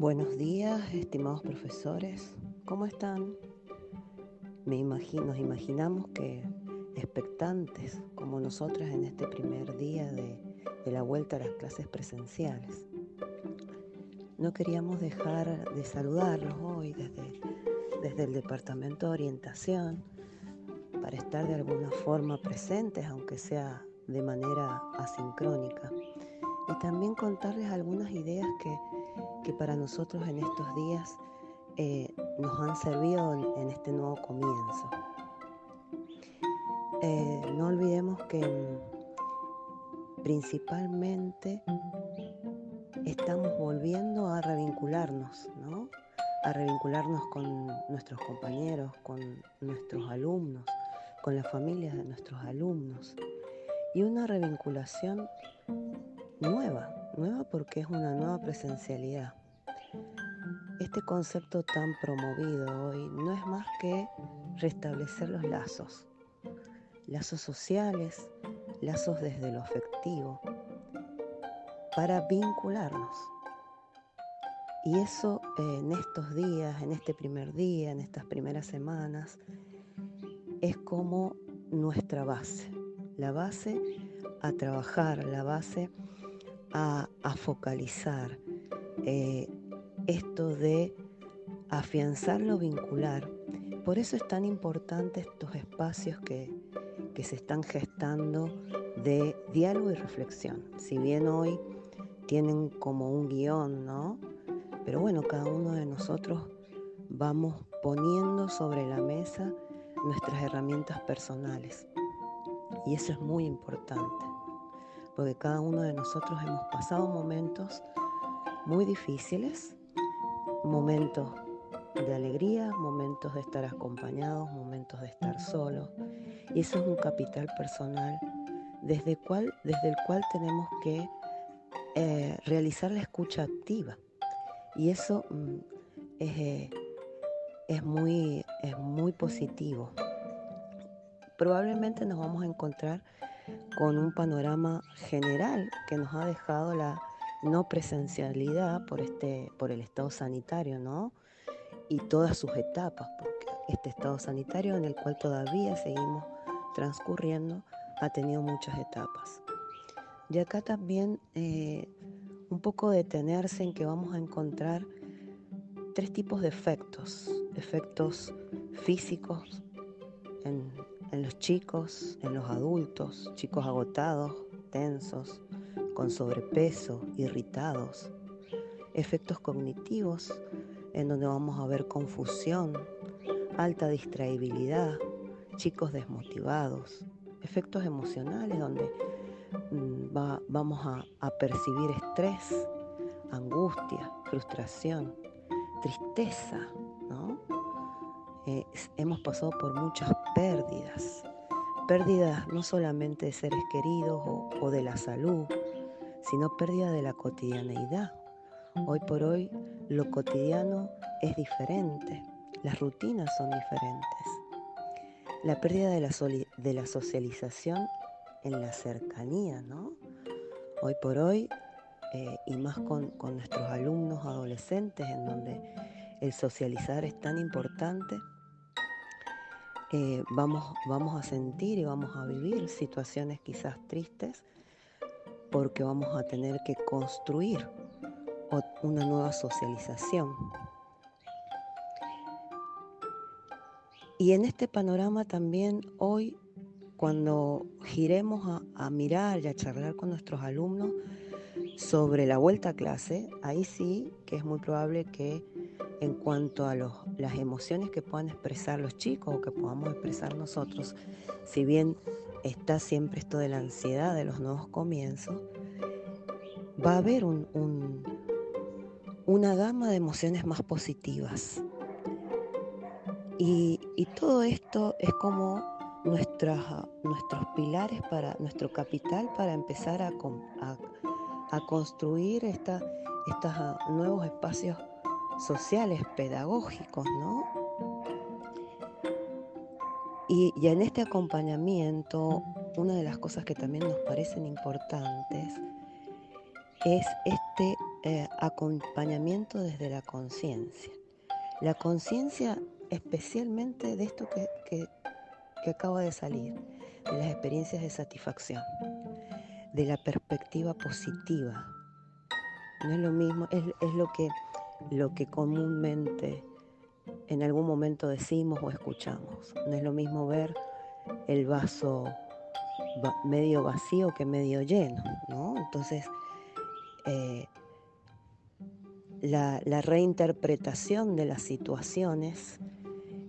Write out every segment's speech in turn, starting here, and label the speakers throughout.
Speaker 1: Buenos días, estimados profesores. ¿Cómo están? Me imagino, nos imaginamos que expectantes como nosotras en este primer día de, de la vuelta a las clases presenciales. No queríamos dejar de saludarlos hoy desde, desde el Departamento de Orientación para estar de alguna forma presentes, aunque sea de manera asincrónica. Y también contarles algunas ideas que que para nosotros en estos días eh, nos han servido en, este nuevo comienzo. Eh, no olvidemos que mm, principalmente estamos volviendo a revincularnos, ¿no? A revincularnos con nuestros compañeros, con nuestros alumnos, con las familias de nuestros alumnos. Y una revinculación nueva, nueva porque es una nueva presencialidad. Este concepto tan promovido hoy no es más que restablecer los lazos, lazos sociales, lazos desde lo afectivo, para vincularnos. Y eso en estos días, en este primer día, en estas primeras semanas, es como nuestra base, la base a trabajar, la base a, focalizar eh, esto de afianzar lo vincular. Por eso es tan importante estos espacios que, que se están gestando de diálogo y reflexión. Si bien hoy tienen como un guion, ¿no? Pero bueno, cada uno de nosotros vamos poniendo sobre la mesa nuestras herramientas personales. Y eso es muy importante porque cada uno de nosotros hemos pasado momentos muy difíciles, momentos de alegría, momentos de estar acompañados, momentos de estar solos. Y eso es un capital personal desde, cual, desde el cual tenemos que eh, realizar la escucha activa. Y eso mm, es, es, muy, es muy positivo. Probablemente nos vamos a encontrar con un panorama general que nos ha dejado la no presencialidad por, este, por el estado sanitario, ¿no? Y todas sus etapas, porque este estado sanitario en el cual todavía seguimos transcurriendo ha tenido muchas etapas. Y acá también eh, un poco detenerse en que vamos a encontrar tres tipos de efectos, efectos físicos en, en los chicos, en los adultos, chicos agotados, tensos, con sobrepeso, irritados, efectos cognitivos en donde vamos a ver confusión, alta distraibilidad, chicos desmotivados, efectos emocionales donde mm, vamos a, a percibir estrés, angustia, frustración, tristeza, ¿no? Eh, hemos pasado por muchas pérdidas, pérdidas no solamente de seres queridos o, de la salud, sino pérdida de la cotidianeidad. Hoy por hoy lo cotidiano es diferente, las rutinas son diferentes. La pérdida de la, socialización en la cercanía, ¿no? Hoy por hoy, eh, y más con nuestros alumnos adolescentes, en donde el socializar es tan importante, eh, vamos, vamos a sentir y vamos a vivir situaciones quizás tristes porque vamos a tener que construir una nueva socialización. Y en este panorama también hoy, cuando giremos a, a mirar y a charlar con nuestros alumnos sobre la vuelta a clase, ahí sí que es muy probable que en cuanto a las emociones que puedan expresar los chicos o que podamos expresar nosotros, si bien está siempre esto de la ansiedad de los nuevos comienzos, va a haber una gama de emociones más positivas. Y, todo esto es como nuestros pilares para nuestro capital para empezar a, construir estos nuevos espacios sociales, pedagógicos, ¿no? Y, en este acompañamiento, una de las cosas que también nos parecen importantes es este eh, acompañamiento desde la conciencia. La conciencia especialmente de esto que, que, acaba de salir, de las experiencias de satisfacción, de la perspectiva positiva. No es lo mismo, es, es lo, que, lo que comúnmente en algún momento decimos o escuchamos. No es lo mismo ver el vaso medio vacío que medio lleno, ¿no? Entonces, eh, la, reinterpretación de las situaciones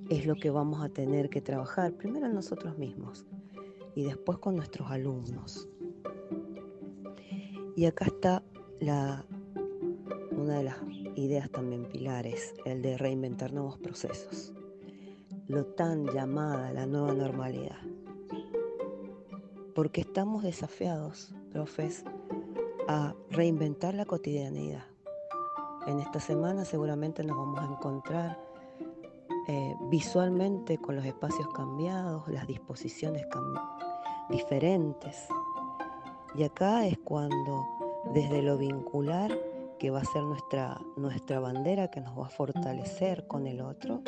Speaker 1: es lo que vamos a tener que trabajar, primero en nosotros mismos y después con nuestros alumnos. Y acá está la, una de las ideas también pilares, el de reinventar nuevos procesos, lo tan llamada la nueva normalidad. Porque estamos desafiados, profes, a reinventar la cotidianidad. En esta semana seguramente nos vamos a encontrar eh, visualmente con los espacios cambiados, las disposiciones diferentes. Y acá es cuando desde lo vincular, que va a ser nuestra, nuestra bandera que nos va a fortalecer con el otro,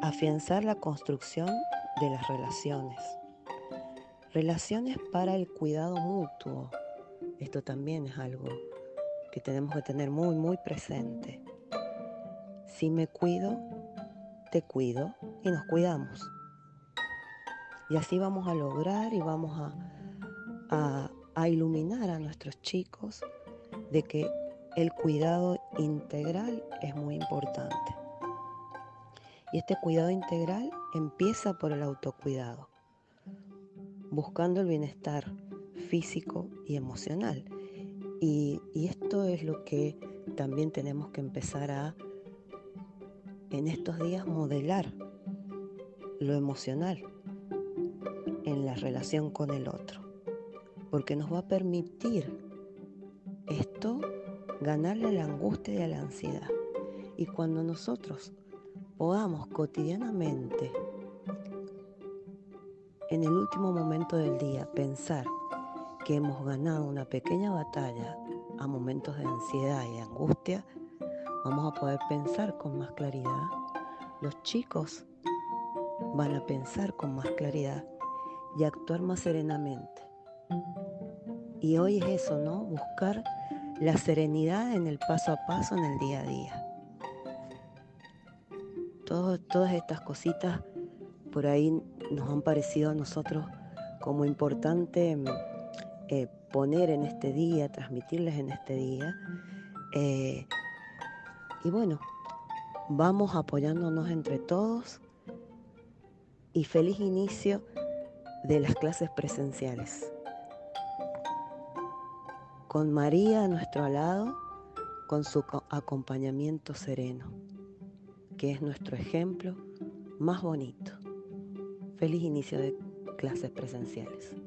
Speaker 1: afianzar la construcción de las relaciones. Relaciones para el cuidado mutuo. Esto también es algo que tenemos que tener muy, muy presente. Si me cuido, te cuido y nos cuidamos. Y así vamos a lograr y vamos a, a, iluminar a nuestros chicos de que el cuidado integral es muy importante. Y este cuidado integral empieza por el autocuidado, buscando el bienestar físico y emocional. Y, esto es lo que también tenemos que empezar a, en estos días, modelar lo emocional en la relación con el otro. Porque nos va a permitir esto ganarle a la angustia y a la ansiedad. Y cuando nosotros podamos cotidianamente, en el último momento del día, pensar que hemos ganado una pequeña batalla a momentos de ansiedad y de angustia, vamos a poder pensar con más claridad. Los chicos van a pensar con más claridad y actuar más serenamente. Y hoy es eso, ¿no? Buscar la serenidad en el paso a paso, en el día a día. todas estas cositas por ahí nos han parecido a nosotros como importante eh, poner en este día, transmitirles en este día. Eh, y bueno, vamos apoyándonos entre todos y feliz inicio de las clases presenciales. Con María a nuestro lado, con su acompañamiento sereno, que es nuestro ejemplo más bonito. Feliz inicio de clases presenciales.